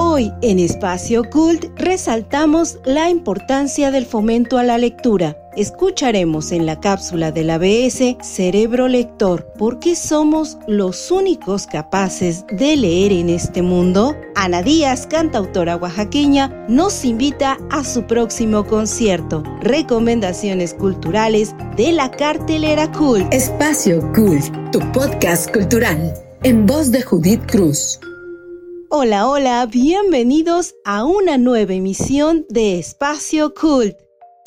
Hoy en Espacio Cult resaltamos la importancia del fomento a la lectura. Escucharemos en la cápsula de la BS Cerebro Lector, ¿por qué somos los únicos capaces de leer en este mundo? Ana Díaz, cantautora oaxaqueña, nos invita a su próximo concierto. Recomendaciones culturales de la cartelera Cult. Espacio Cult, tu podcast cultural, en voz de Judith Cruz. Hola, hola, bienvenidos a una nueva emisión de Espacio Cult.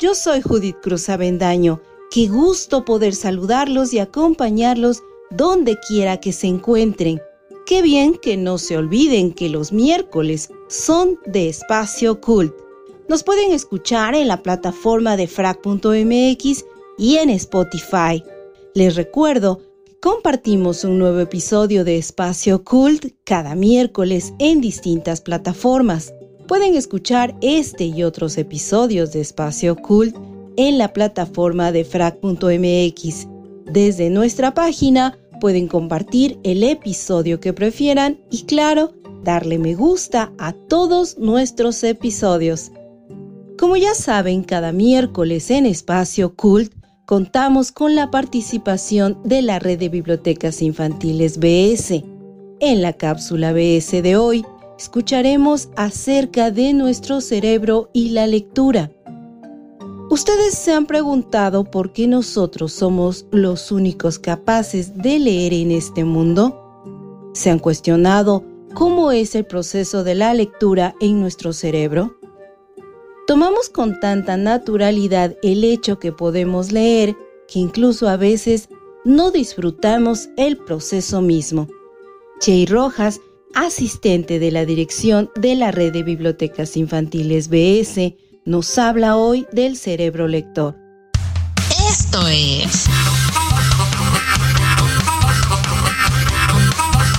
Yo soy Judith Cruz Avendaño. Qué gusto poder saludarlos y acompañarlos donde quiera que se encuentren. Qué bien que no se olviden que los miércoles son de Espacio Cult. Nos pueden escuchar en la plataforma de frac.mx y en Spotify. Les recuerdo Compartimos un nuevo episodio de Espacio Cult cada miércoles en distintas plataformas. Pueden escuchar este y otros episodios de Espacio Cult en la plataforma de frac.mx. Desde nuestra página pueden compartir el episodio que prefieran y claro, darle me gusta a todos nuestros episodios. Como ya saben, cada miércoles en Espacio Cult contamos con la participación de la Red de Bibliotecas Infantiles BS. En la cápsula BS de hoy, escucharemos acerca de nuestro cerebro y la lectura. ¿Ustedes se han preguntado por qué nosotros somos los únicos capaces de leer en este mundo? ¿Se han cuestionado cómo es el proceso de la lectura en nuestro cerebro? Tomamos con tanta naturalidad el hecho que podemos leer que incluso a veces no disfrutamos el proceso mismo. Chey Rojas, asistente de la dirección de la Red de Bibliotecas Infantiles BS, nos habla hoy del cerebro lector. Esto es...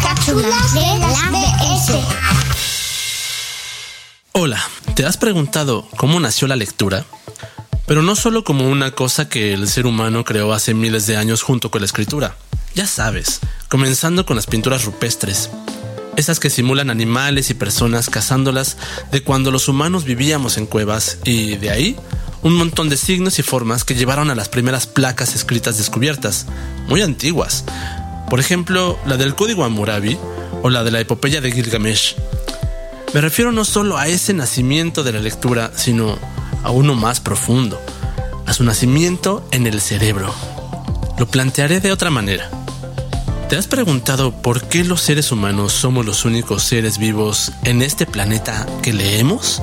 Cápsulas de la BS. Hola, ¿te has preguntado cómo nació la lectura? Pero no solo como una cosa que el ser humano creó hace miles de años junto con la escritura. Ya sabes, comenzando con las pinturas rupestres, esas que simulan animales y personas cazándolas de cuando los humanos vivíamos en cuevas y de ahí un montón de signos y formas que llevaron a las primeras placas escritas descubiertas, muy antiguas. Por ejemplo, la del Código Hammurabi o la de la epopeya de Gilgamesh, me refiero no solo a ese nacimiento de la lectura, sino a uno más profundo, a su nacimiento en el cerebro. Lo plantearé de otra manera. ¿Te has preguntado por qué los seres humanos somos los únicos seres vivos en este planeta que leemos?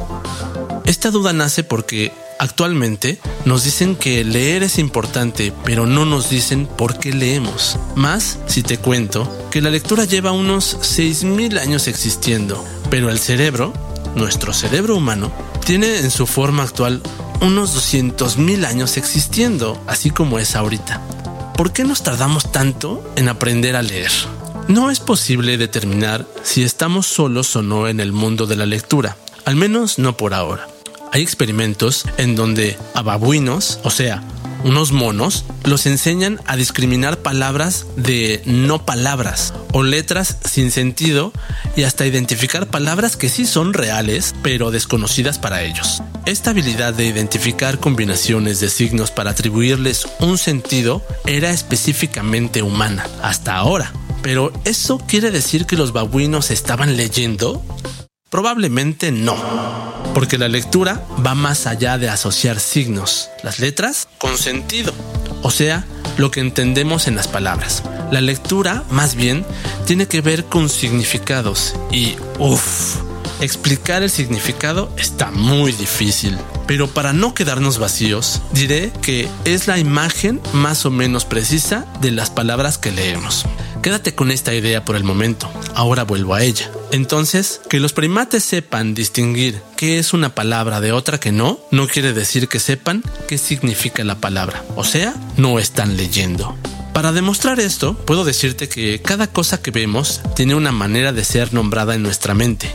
Esta duda nace porque Actualmente nos dicen que leer es importante, pero no nos dicen por qué leemos. Más si te cuento que la lectura lleva unos 6.000 años existiendo, pero el cerebro, nuestro cerebro humano, tiene en su forma actual unos 200.000 años existiendo, así como es ahorita. ¿Por qué nos tardamos tanto en aprender a leer? No es posible determinar si estamos solos o no en el mundo de la lectura, al menos no por ahora. Hay experimentos en donde a babuinos, o sea, unos monos, los enseñan a discriminar palabras de no palabras o letras sin sentido y hasta identificar palabras que sí son reales pero desconocidas para ellos. Esta habilidad de identificar combinaciones de signos para atribuirles un sentido era específicamente humana hasta ahora. Pero ¿eso quiere decir que los babuinos estaban leyendo? Probablemente no, porque la lectura va más allá de asociar signos, las letras, con sentido, o sea, lo que entendemos en las palabras. La lectura, más bien, tiene que ver con significados y, uff, explicar el significado está muy difícil. Pero para no quedarnos vacíos, diré que es la imagen más o menos precisa de las palabras que leemos. Quédate con esta idea por el momento, ahora vuelvo a ella. Entonces, que los primates sepan distinguir qué es una palabra de otra que no, no quiere decir que sepan qué significa la palabra, o sea, no están leyendo. Para demostrar esto, puedo decirte que cada cosa que vemos tiene una manera de ser nombrada en nuestra mente.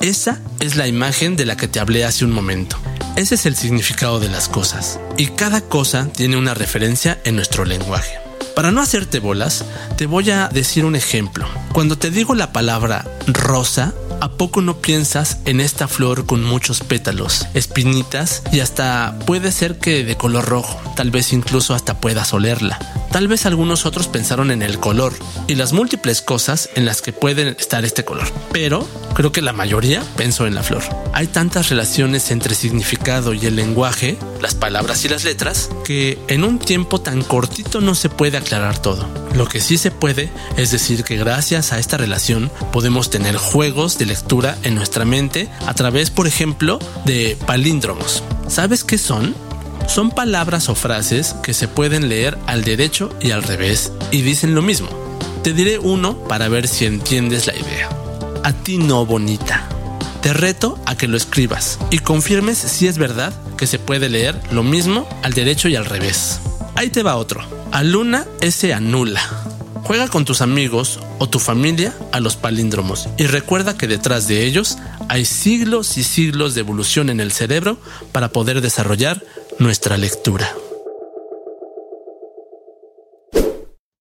Esa es la imagen de la que te hablé hace un momento. Ese es el significado de las cosas. Y cada cosa tiene una referencia en nuestro lenguaje. Para no hacerte bolas, te voy a decir un ejemplo. Cuando te digo la palabra rosa, ¿A poco no piensas en esta flor con muchos pétalos, espinitas y hasta puede ser que de color rojo? Tal vez incluso hasta puedas olerla. Tal vez algunos otros pensaron en el color y las múltiples cosas en las que pueden estar este color, pero creo que la mayoría pensó en la flor. Hay tantas relaciones entre significado y el lenguaje, las palabras y las letras, que en un tiempo tan cortito no se puede aclarar todo. Lo que sí se puede es decir que gracias a esta relación podemos tener juegos de lectura en nuestra mente a través, por ejemplo, de palíndromos. ¿Sabes qué son? Son palabras o frases que se pueden leer al derecho y al revés y dicen lo mismo. Te diré uno para ver si entiendes la idea. A ti no, bonita. Te reto a que lo escribas y confirmes si es verdad que se puede leer lo mismo al derecho y al revés. Ahí te va otro. A luna se anula. Juega con tus amigos o tu familia a los palíndromos y recuerda que detrás de ellos hay siglos y siglos de evolución en el cerebro para poder desarrollar nuestra lectura.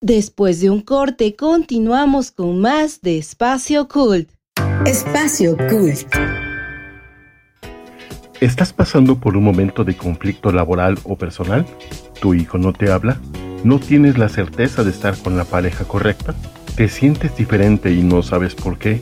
Después de un corte, continuamos con más de Espacio Cult. Espacio Cult. ¿Estás pasando por un momento de conflicto laboral o personal? ¿Tu hijo no te habla? ¿No tienes la certeza de estar con la pareja correcta? ¿Te sientes diferente y no sabes por qué?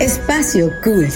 Espacio Cult.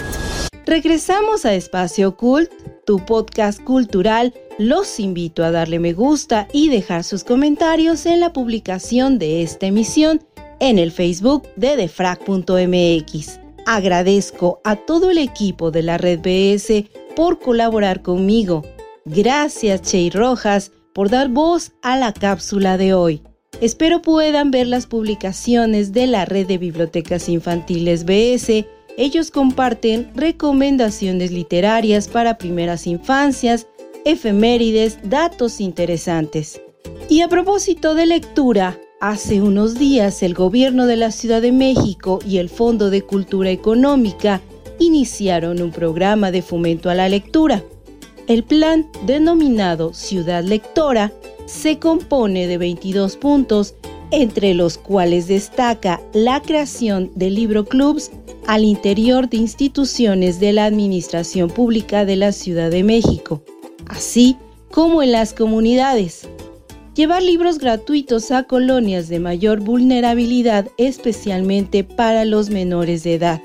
Regresamos a Espacio Cult, tu podcast cultural. Los invito a darle me gusta y dejar sus comentarios en la publicación de esta emisión en el Facebook de defrag.mx. Agradezco a todo el equipo de la red BS por colaborar conmigo. Gracias, Chey Rojas, por dar voz a la cápsula de hoy. Espero puedan ver las publicaciones de la red de bibliotecas infantiles BS ellos comparten recomendaciones literarias para primeras infancias, efemérides, datos interesantes. Y a propósito de lectura, hace unos días el gobierno de la Ciudad de México y el Fondo de Cultura Económica iniciaron un programa de fomento a la lectura. El plan, denominado Ciudad Lectora, se compone de 22 puntos, entre los cuales destaca la creación de libroclubs al interior de instituciones de la Administración Pública de la Ciudad de México, así como en las comunidades. llevar libros gratuitos a colonias de mayor vulnerabilidad, especialmente para los menores de edad.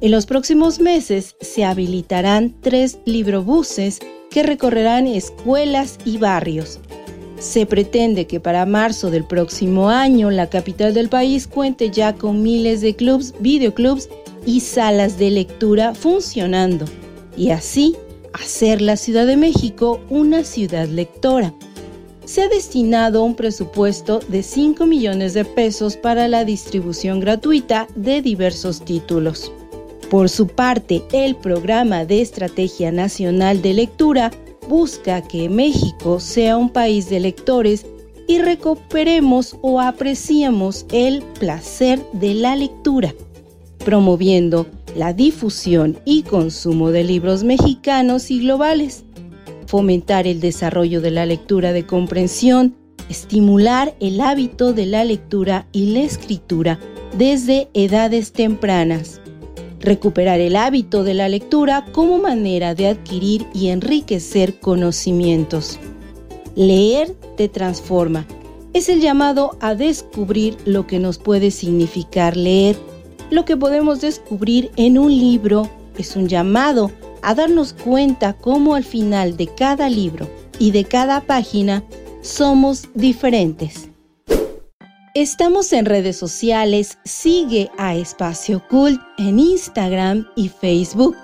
En los próximos meses se habilitarán tres librobuses que recorrerán escuelas y barrios. Se pretende que para marzo del próximo año la capital del país cuente ya con miles de clubs, videoclubs y salas de lectura funcionando y así hacer la Ciudad de México una ciudad lectora se ha destinado un presupuesto de 5 millones de pesos para la distribución gratuita de diversos títulos. Por su parte, el Programa de Estrategia Nacional de Lectura busca que México sea un país de lectores y recuperemos o apreciemos el placer de la lectura, promoviendo la difusión y consumo de libros mexicanos y globales fomentar el desarrollo de la lectura de comprensión, estimular el hábito de la lectura y la escritura desde edades tempranas, recuperar el hábito de la lectura como manera de adquirir y enriquecer conocimientos. Leer te transforma. Es el llamado a descubrir lo que nos puede significar leer. Lo que podemos descubrir en un libro es un llamado a darnos cuenta cómo al final de cada libro y de cada página somos diferentes. Estamos en redes sociales, sigue a Espacio Cult en Instagram y Facebook.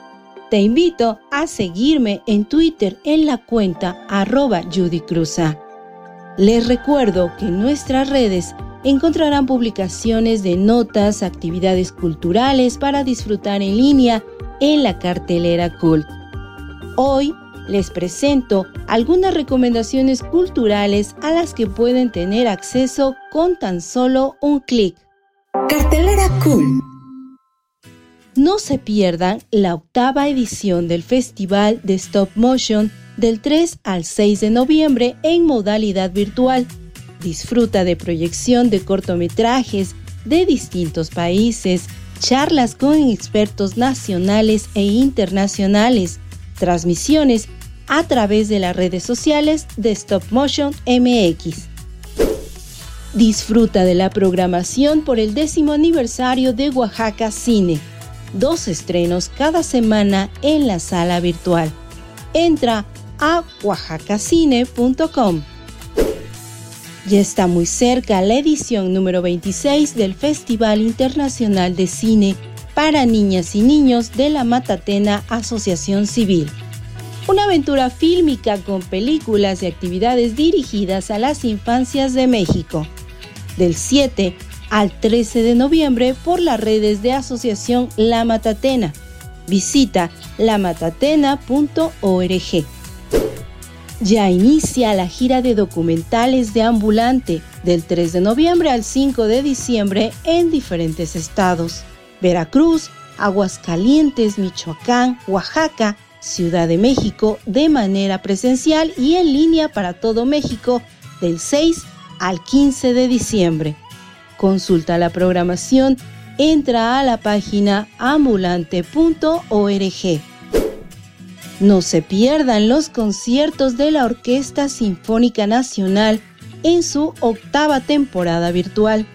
Te invito a seguirme en Twitter en la cuenta arroba Judy Cruza. Les recuerdo que en nuestras redes encontrarán publicaciones de notas, actividades culturales para disfrutar en línea en la cartelera Cult. Hoy les presento algunas recomendaciones culturales a las que pueden tener acceso con tan solo un clic. Cartelera Cool. No se pierdan la octava edición del Festival de Stop Motion del 3 al 6 de noviembre en modalidad virtual. Disfruta de proyección de cortometrajes de distintos países, charlas con expertos nacionales e internacionales, transmisiones a través de las redes sociales de Stop Motion MX. Disfruta de la programación por el décimo aniversario de Oaxaca Cine. Dos estrenos cada semana en la sala virtual. Entra a oaxacacine.com. Ya está muy cerca la edición número 26 del Festival Internacional de Cine para Niñas y Niños de la Matatena Asociación Civil. Una aventura fílmica con películas y actividades dirigidas a las infancias de México. Del 7 al 13 de noviembre por las redes de Asociación La Matatena. Visita lamatatena.org. Ya inicia la gira de documentales de Ambulante del 3 de noviembre al 5 de diciembre en diferentes estados. Veracruz, Aguascalientes, Michoacán, Oaxaca, Ciudad de México de manera presencial y en línea para todo México del 6 al 15 de diciembre. Consulta la programación, entra a la página ambulante.org. No se pierdan los conciertos de la Orquesta Sinfónica Nacional en su octava temporada virtual.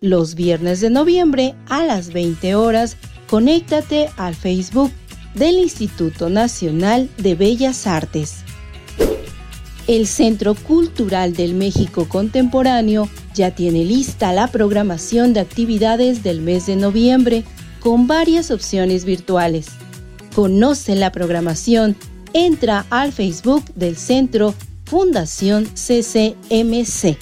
Los viernes de noviembre a las 20 horas, conéctate al Facebook del Instituto Nacional de Bellas Artes. El Centro Cultural del México Contemporáneo ya tiene lista la programación de actividades del mes de noviembre con varias opciones virtuales. Conoce la programación, entra al Facebook del Centro Fundación CCMC.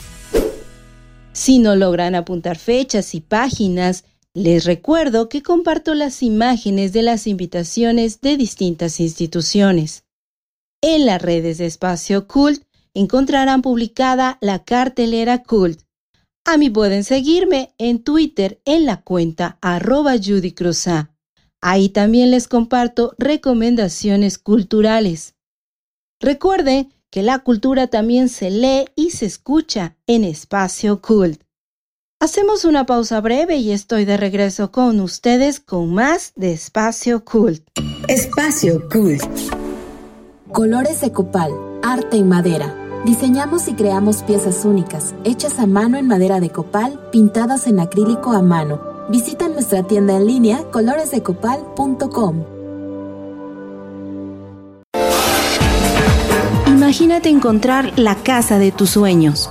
Si no logran apuntar fechas y páginas, les recuerdo que comparto las imágenes de las invitaciones de distintas instituciones. En las redes de Espacio Cult encontrarán publicada la cartelera Cult. A mí pueden seguirme en Twitter en la cuenta arroba Judy Ahí también les comparto recomendaciones culturales. Recuerden que la cultura también se lee y se escucha en Espacio Cult. Hacemos una pausa breve y estoy de regreso con ustedes con más de Espacio Cult. Espacio Cult. Colores de copal, arte en madera Diseñamos y creamos piezas únicas, hechas a mano en madera de copal, pintadas en acrílico a mano. Visita nuestra tienda en línea coloresdecopal.com. Imagínate encontrar la casa de tus sueños.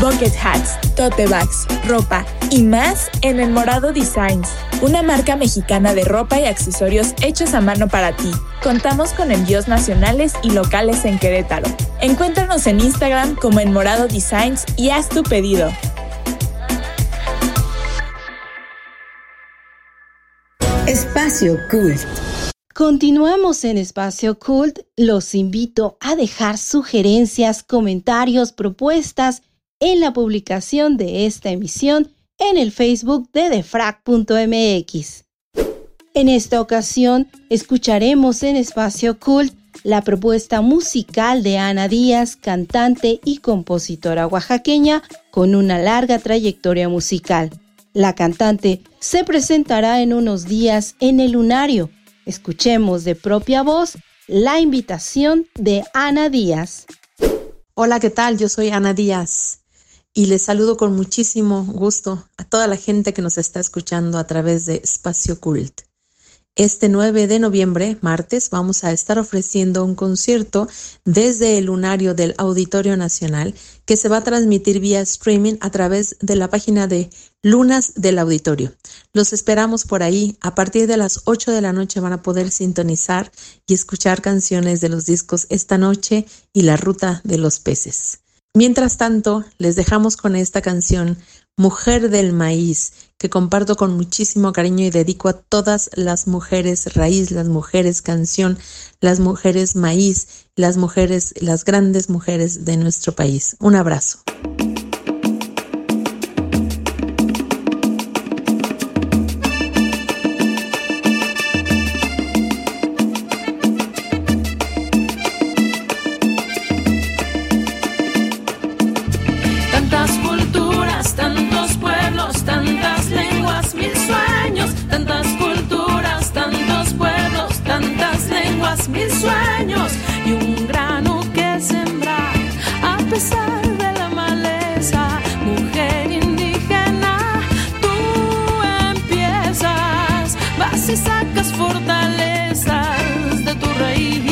Bucket hats, tote bags, ropa y más en El Morado Designs, una marca mexicana de ropa y accesorios hechos a mano para ti. Contamos con envíos nacionales y locales en Querétaro. Encuéntranos en Instagram como El Morado Designs y haz tu pedido. Espacio Cult. Continuamos en Espacio Cult. Los invito a dejar sugerencias, comentarios, propuestas en la publicación de esta emisión en el Facebook de defrag.mx. En esta ocasión escucharemos en Espacio Cult la propuesta musical de Ana Díaz, cantante y compositora oaxaqueña con una larga trayectoria musical. La cantante se presentará en unos días en el Lunario. Escuchemos de propia voz la invitación de Ana Díaz. Hola, ¿qué tal? Yo soy Ana Díaz y les saludo con muchísimo gusto a toda la gente que nos está escuchando a través de Espacio Cult. Este 9 de noviembre, martes, vamos a estar ofreciendo un concierto desde el lunario del Auditorio Nacional que se va a transmitir vía streaming a través de la página de Lunas del Auditorio. Los esperamos por ahí. A partir de las 8 de la noche van a poder sintonizar y escuchar canciones de los discos Esta Noche y La Ruta de los Peces. Mientras tanto, les dejamos con esta canción Mujer del Maíz, que comparto con muchísimo cariño y dedico a todas las mujeres raíz, las mujeres canción, las mujeres maíz, las mujeres, las grandes mujeres de nuestro país. Un abrazo. si sacas fortalezas de tu raíz.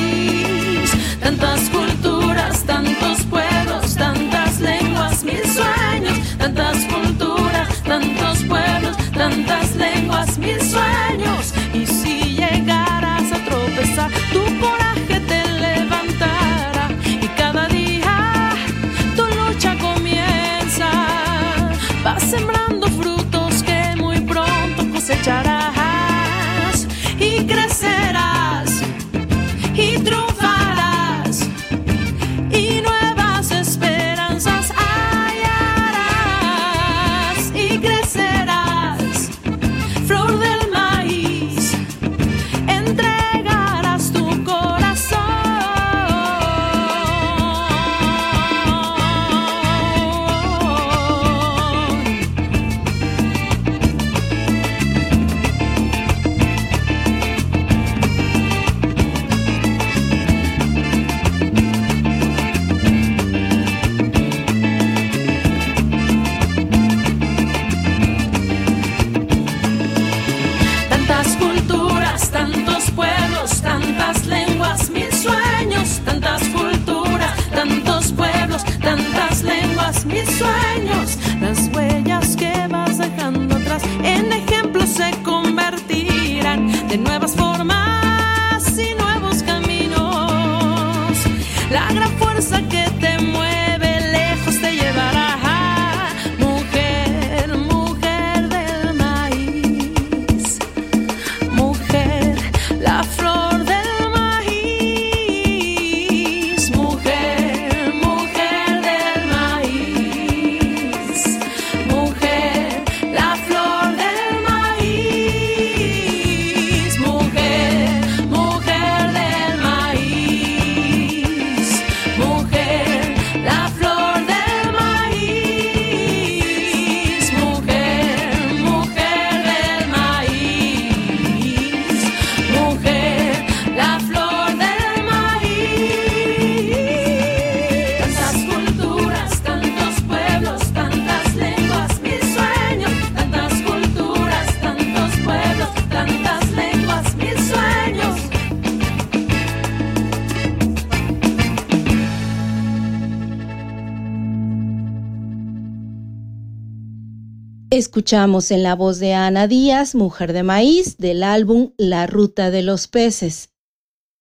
Escuchamos en la voz de Ana Díaz, Mujer de Maíz, del álbum La Ruta de los Peces.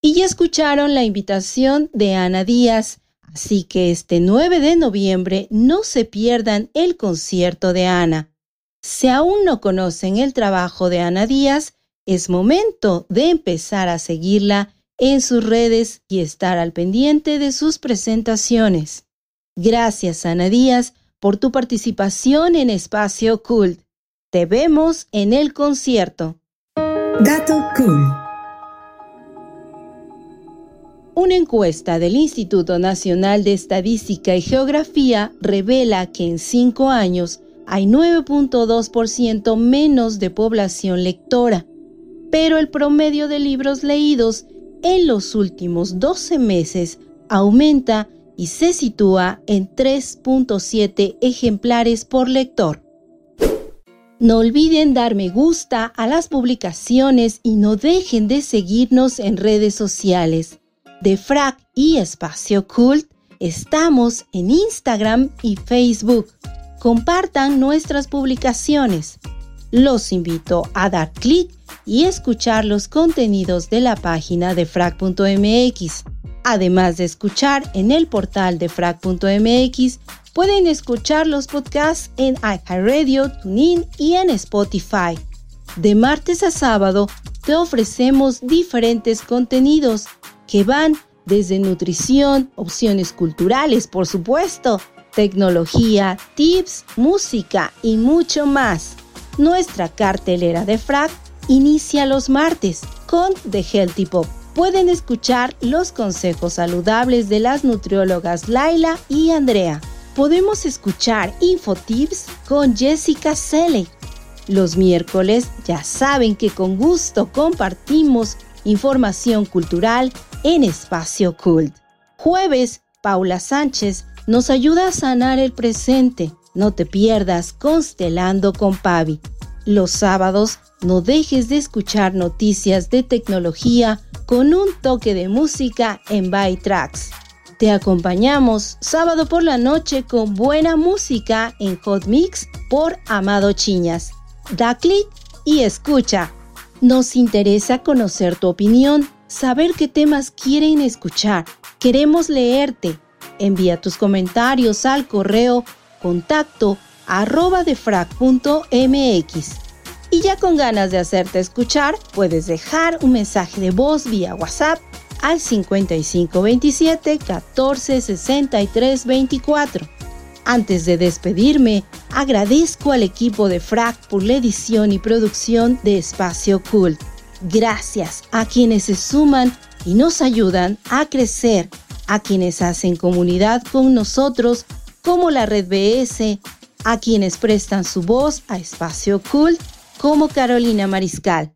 Y ya escucharon la invitación de Ana Díaz, así que este 9 de noviembre no se pierdan el concierto de Ana. Si aún no conocen el trabajo de Ana Díaz, es momento de empezar a seguirla en sus redes y estar al pendiente de sus presentaciones. Gracias, Ana Díaz, por tu participación en Espacio Cult. Te vemos en el concierto. Dato Cool. Una encuesta del Instituto Nacional de Estadística y Geografía revela que en cinco años hay 9.2% menos de población lectora, pero el promedio de libros leídos en los últimos 12 meses aumenta y se sitúa en 3.7 ejemplares por lector. No olviden dar me gusta a las publicaciones y no dejen de seguirnos en redes sociales. De Frac y Espacio Cult estamos en Instagram y Facebook. Compartan nuestras publicaciones. Los invito a dar clic y escuchar los contenidos de la página de frac.mx. Además de escuchar en el portal de frac.mx, pueden escuchar los podcasts en iHeartRadio, TuneIn y en Spotify. De martes a sábado te ofrecemos diferentes contenidos que van desde nutrición, opciones culturales, por supuesto, tecnología, tips, música y mucho más. Nuestra cartelera de Frac inicia los martes con The Healthy Pop pueden escuchar los consejos saludables de las nutriólogas Laila y Andrea. Podemos escuchar Infotips con Jessica Selle. Los miércoles ya saben que con gusto compartimos información cultural en Espacio Cult. Jueves, Paula Sánchez nos ayuda a sanar el presente. No te pierdas Constelando con Pavi. Los sábados, no dejes de escuchar noticias de tecnología con un toque de música en By Tracks. Te acompañamos sábado por la noche con buena música en Hot Mix por Amado Chiñas. Da clic y escucha. Nos interesa conocer tu opinión, saber qué temas quieren escuchar. Queremos leerte. Envía tus comentarios al correo contacto arroba defrag.mx. Y ya con ganas de hacerte escuchar, puedes dejar un mensaje de voz vía WhatsApp al 5527 14 63 24. Antes de despedirme, agradezco al equipo de FRAC por la edición y producción de Espacio Cult. Gracias a quienes se suman y nos ayudan a crecer, a quienes hacen comunidad con nosotros, como la Red BS, a quienes prestan su voz a Espacio Cult, como Carolina Mariscal.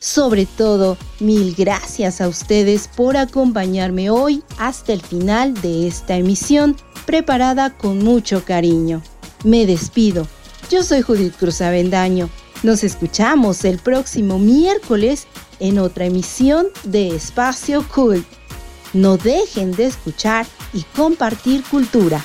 Sobre todo, mil gracias a ustedes por acompañarme hoy hasta el final de esta emisión preparada con mucho cariño. Me despido. Yo soy Judith Cruz Avendaño. Nos escuchamos el próximo miércoles en otra emisión de Espacio Cult. No dejen de escuchar y compartir cultura.